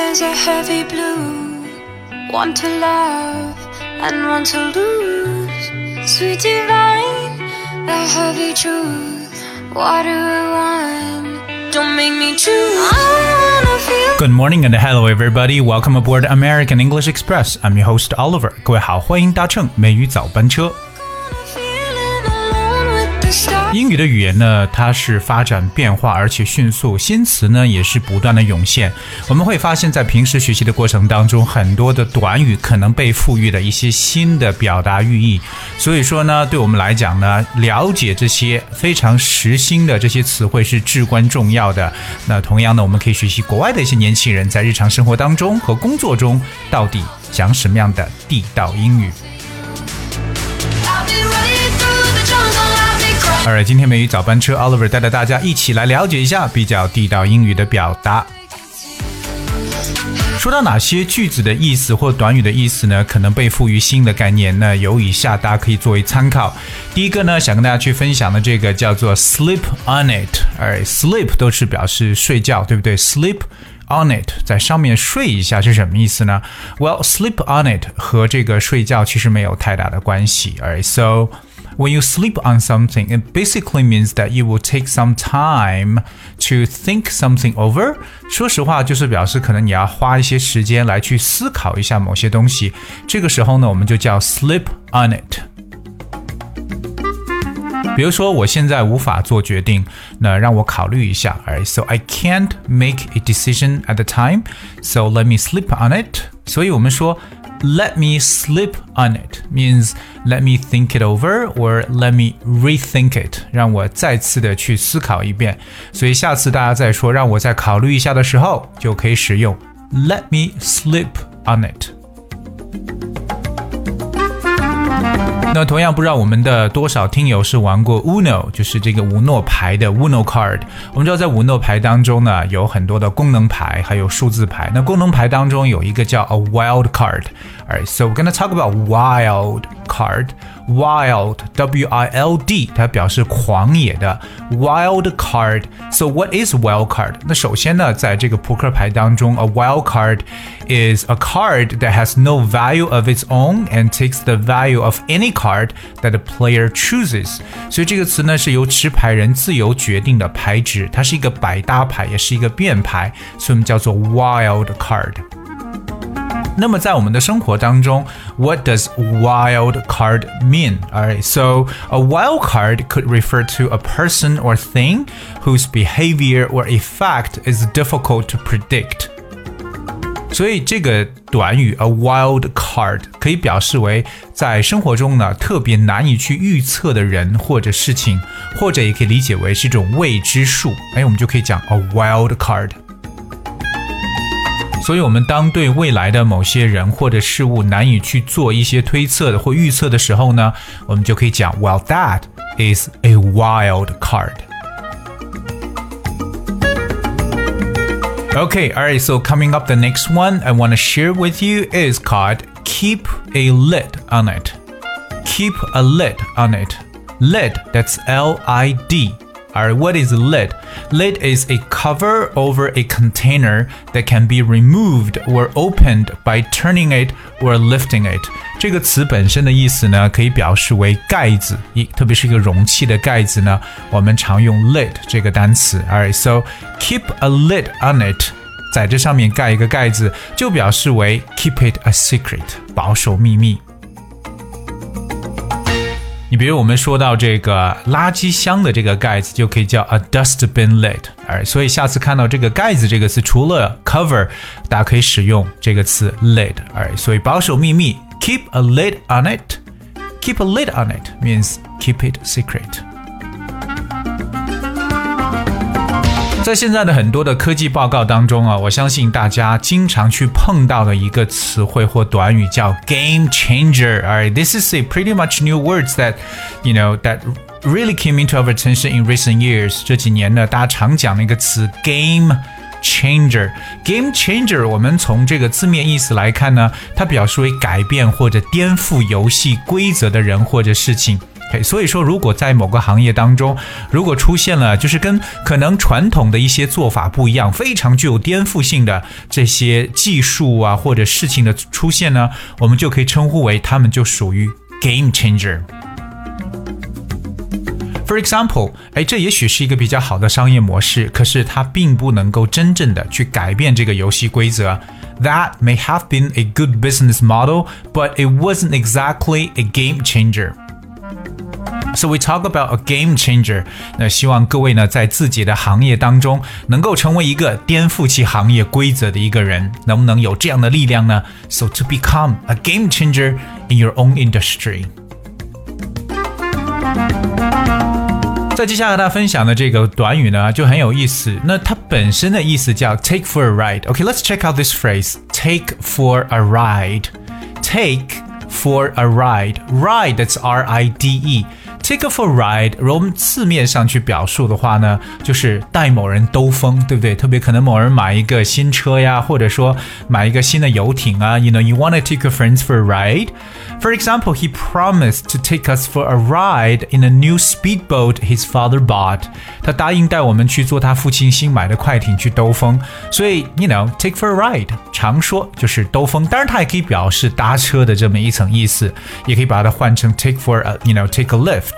there's a heavy blue. Want to love and want to lose. Sweet divine, the heavy truth. What do I want? Don't make me choose. I wanna feel. Good morning and hello everybody. Welcome aboard American English Express. I'm your host Oliver. 各位好，欢迎搭乘美语早班车。 英语的语言呢，它是发展变化而且迅速，新词呢也是不断的涌现。我们会发现，在平时学习的过程当中，很多的短语可能被赋予了一些新的表达寓意。所以说呢，对我们来讲呢，了解这些非常时兴的这些词汇是至关重要的。那同样呢，我们可以学习国外的一些年轻人在日常生活当中和工作中到底讲什么样的地道英语。Alright 今天美语早班车 Oliver 带着大家一起来了解一下比较地道英语的表达。说到哪些句子的意思或短语的意思呢？可能被赋予新的概念，那有以下大家可以作为参考。第一个呢，想跟大家去分享的这个叫做 sleep on it，而 sleep 都是表示睡觉，对不对？sleep on it 在上面睡一下是什么意思呢？Well, sleep on it 和这个睡觉其实没有太大的关系。Alright, so when you sleep on something, it basically means that you will take some time to think something over. 说实话，就是表示可能你要花一些时间来去思考一下某些东西。这个时候呢，我们就叫 sleep on it。比如说，我现在无法做决定，那让我考虑一下。Alright, so I can't make a decision at the time, so let me sleep on it. 所以我们说 Let me sleep on it means let me think it over or let me rethink it，让我再次的去思考一遍。所以下次大家再说让我再考虑一下的时候，就可以使用 let me sleep on it。那同样不知道我们的多少听友是玩过 Uno，就是这个五诺牌的 Uno card。我们知道在五诺牌当中呢，有很多的功能牌，还有数字牌。那功能牌当中有一个叫 a wild card。Alright, so we're gonna talk about wild card. Wild, W-I-L-D，它表示狂野的 wild card. So what is wild card? 那首先呢，在这个扑克牌当中，a wild card is a card that has no value of its own and takes the value of any card that the player chooses。所以这个词呢是由持牌人自由决定的牌值，它是一个百搭牌，也是一个变牌，所以我们叫做 wild card。 那么在我们的生活当中，What does wild card mean? Alright, so a wild card could refer to a person or thing whose behavior or effect is difficult to predict. 所以这个短语 a wild card 可以表示为在生活中呢特别难以去预测的人或者事情，或者也可以理解为是一种未知数。哎，我们就可以讲 a wild card。 所以，我们当对未来的某些人或者事物难以去做一些推测的或预测的时候呢，我们就可以讲，Well, that is a wild card. Okay, all right. So coming up, the next one I want to share with you is called "Keep a Lid on It." Keep a lid on it. Lid. That's L-I-D. Alright, what is lid? Lid is a cover over a container that can be removed or opened by turning it or lifting it. 这个词本身的意思呢，可以表示为盖子，一特别是一个容器的盖子呢，我们常用 lid 这个单词。Alright, so keep a lid on it. 在这上面盖一个盖子，就表示为 keep it a secret，保守秘密。 你比如我们说到这个垃圾箱的这个盖子，就可以叫 a dustbin lid。哎，所以下次看到这个盖子这个词，除了 cover，大家可以使用这个词 lid。哎，所以保守秘密，keep a lid on it。Keep a lid on it means keep it secret。在现在的很多的科技报告当中啊，我相信大家经常去碰到的一个词汇或短语叫 game changer。Alright, this is a pretty much new words that, you know, that really came into our attention in recent years。这几年呢，大家常讲的一个词 game。changer game changer，我们从这个字面意思来看呢，它表示为改变或者颠覆游戏规则的人或者事情。所以说，如果在某个行业当中，如果出现了就是跟可能传统的一些做法不一样，非常具有颠覆性的这些技术啊或者事情的出现呢，我们就可以称呼为他们就属于 game changer。For example，哎，这也许是一个比较好的商业模式，可是它并不能够真正的去改变这个游戏规则。That may have been a good business model, but it wasn't exactly a game changer. So we talk about a game changer。那希望各位呢，在自己的行业当中，能够成为一个颠覆其行业规则的一个人，能不能有这样的力量呢？So to become a game changer in your own industry。在接下来和大家分享的这个短语呢，就很有意思。那它本身的意思叫 take for a ride。OK，let's、okay, check out this phrase. Take for a ride. Take for a ride. Ride that's R I D E. Take for a ride，如果我们字面上去表述的话呢，就是带某人兜风，对不对？特别可能某人买一个新车呀，或者说买一个新的游艇啊。You know, you want to take your friends for a ride. For example, he promised to take us for a ride in a new speedboat his father bought. 他答应带我们去坐他父亲新买的快艇去兜风。所以，you know, take for a ride，常说就是兜风。当然，它也可以表示搭车的这么一层意思，也可以把它换成 take for a，you know, take a lift。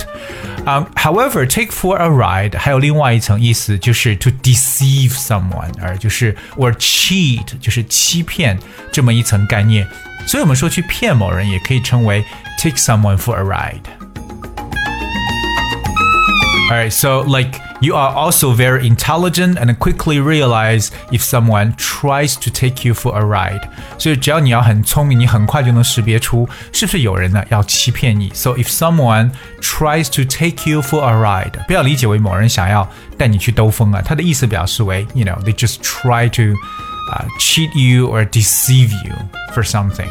Um, however, take for a ride 还有另外一层意思，就是 to deceive someone，而就是 or cheat，就是欺骗这么一层概念。所以我们说去骗某人，也可以称为 take someone for a ride。Alright, so like you are also very intelligent and quickly realize if someone tries to take you for a ride. 所以只要你要很聪明，你很快就能识别出是不是有人呢要欺骗你。So if someone tries to take you for a ride，不要理解为某人想要带你去兜风啊，它的意思表示为，you know, they just try to uh, cheat you or deceive you for something.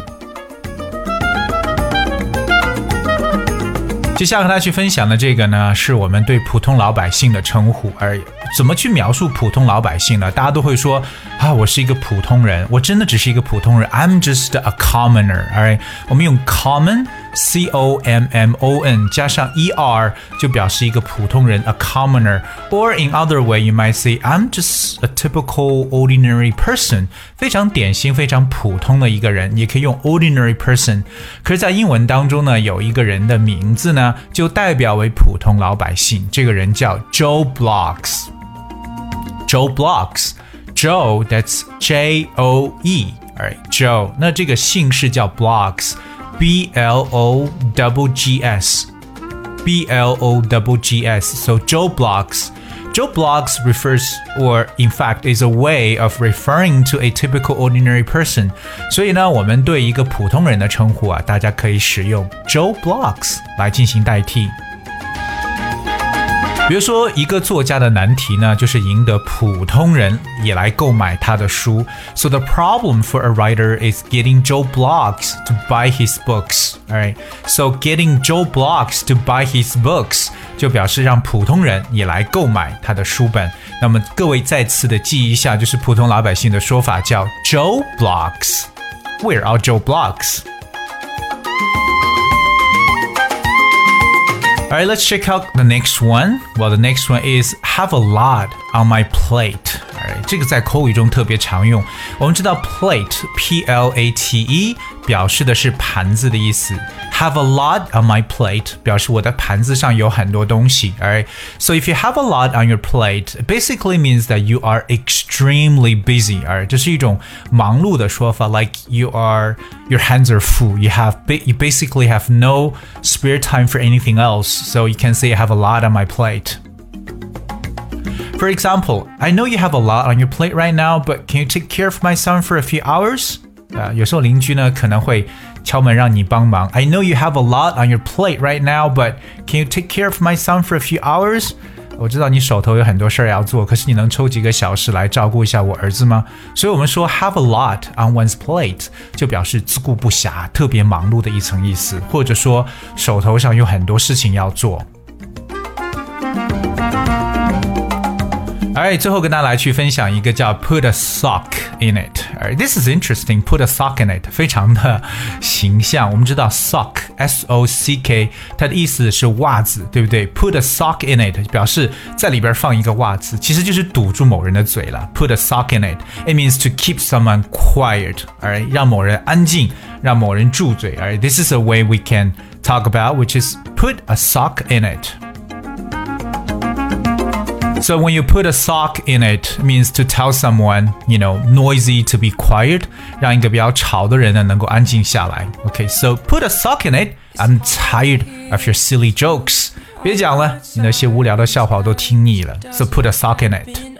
接下来和大家去分享的这个呢，是我们对普通老百姓的称呼。而怎么去描述普通老百姓呢？大家都会说啊，我是一个普通人，我真的只是一个普通人。I'm just a commoner。Alright，我们用 common。C O M M O N 加上 E R 就表示一个普通人，a commoner。Or in other way, you might say I'm just a typical ordinary person，非常典型、非常普通的一个人，也可以用 ordinary person。可是，在英文当中呢，有一个人的名字呢，就代表为普通老百姓，这个人叫 Joe Bloggs。Joe Bloggs。Joe, that's J O E. Alright, Joe. 那这个姓氏叫 Bloggs。 B L O double G S. B L O double G S. So Joe Bloggs. Joe Bloggs refers, or in fact is a way of referring to a typical ordinary person. person。所以呢，我们对一个普通人的称呼啊，大家可以使用 Joe Bloggs 来进行代替。比如说，一个作家的难题呢，就是赢得普通人也来购买他的书。So the problem for a writer is getting Joe Bloggs to buy his books. Alright, so getting Joe Bloggs to buy his books 就表示让普通人也来购买他的书本。那么各位再次的记一下，就是普通老百姓的说法叫 Joe Bloggs. Where are Joe Bloggs? All right, let's check out the next one. Well, the next one is have a lot on my plate. 这个在口语中特别常用。我们知道 plate，p l a t e，表示的是盘子的意思。Have a lot on my plate 表示我的盘子上有很多东西。Alright, so if you have a lot on your plate, it basically means that you are extremely busy. Alright，这是一种忙碌的说法，like you are your hands are full. You have you basically have no spare time for anything else. So you can say I have a lot on my plate. For example, I know you have a lot on your plate right now, but can you take care of my son for a few hours? 啊，有时候邻居呢可能会敲门让你帮忙。I know you have a lot on your plate right now, but can you take care of my son for a few hours? 我知道你手头有很多事儿要做，可是你能抽几个小时来照顾一下我儿子吗？所以我们说 have a lot on one's plate 就表示自顾不暇、特别忙碌的一层意思，或者说手头上有很多事情要做。 Alright，最后跟大家来去分享一个叫 put a sock in it。Alright, this is interesting. Put a sock in it，非常的形象。我们知道 sock s o c k，它的意思是袜子，对不对？Put a sock in it 表示在里边放一个袜子，其实就是堵住某人的嘴了。Put a sock in it. It means to keep someone quiet. Alright，让某人安静，让某人住嘴。Alright, this is a way we can talk about, which is put a sock in it. So when you put a sock in it, it means to tell someone, you know, noisy to be quiet, 让一个比较吵的人呢能够安静下来。Okay, so put a sock in it. I'm tired of your silly jokes. 别讲了，你那些无聊的笑话我都听腻了。So put a sock in it.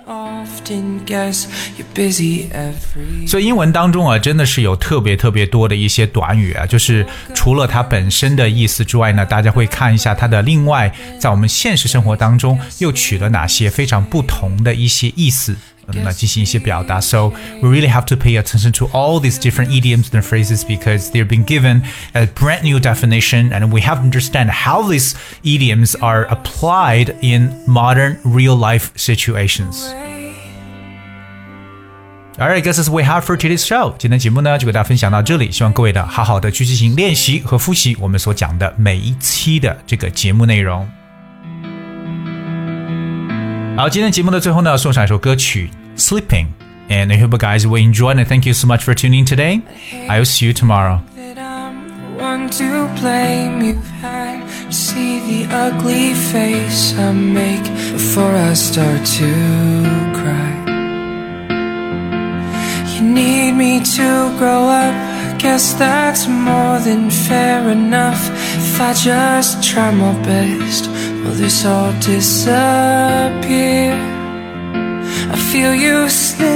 所以英文当中啊，真的是有特别特别多的一些短语啊，就是除了它本身的意思之外呢，大家会看一下它的另外，在我们现实生活当中又取了哪些非常不同的一些意思。那进行一些表达。So we really have to pay attention to all these different idioms and phrases because they've been given a brand new definition, and we have to understand how these idioms are applied in modern real life situations. Alright, guys, that's we have for today's show. 今天节目呢就给大家分享到这里，希望各位的好好的去进行练习和复习我们所讲的每一期的这个节目内容。好，今天节目的最后呢，送上一首歌曲《Sleeping》，and I hope you guys will enjoy and thank you so much for tuning today. I will see you tomorrow. One to blame you've had see the ugly face I make before I start to cry you need me to grow up. Guess that's more than fair enough. If I just try my best, will this all disappear? I feel you slipping,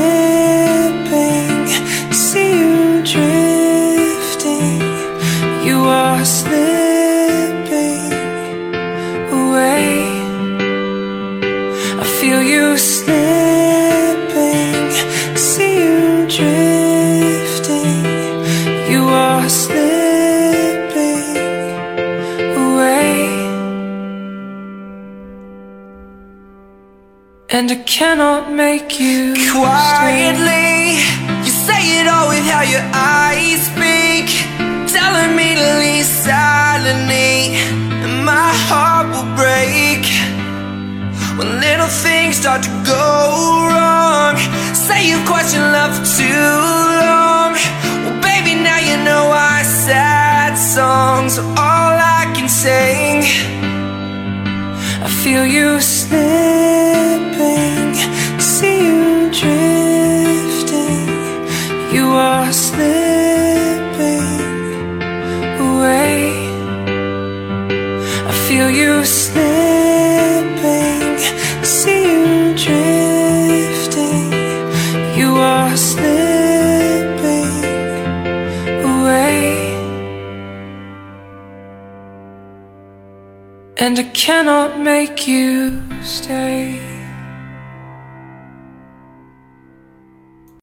cannot make you Quietly, you say it all with how your eyes speak, telling me to leave silently, and my heart will break when little things start to go wrong. Say you've questioned love for too long. Well, baby, now you know our sad songs are all I can sing. I feel you slipping, cannot make you stay.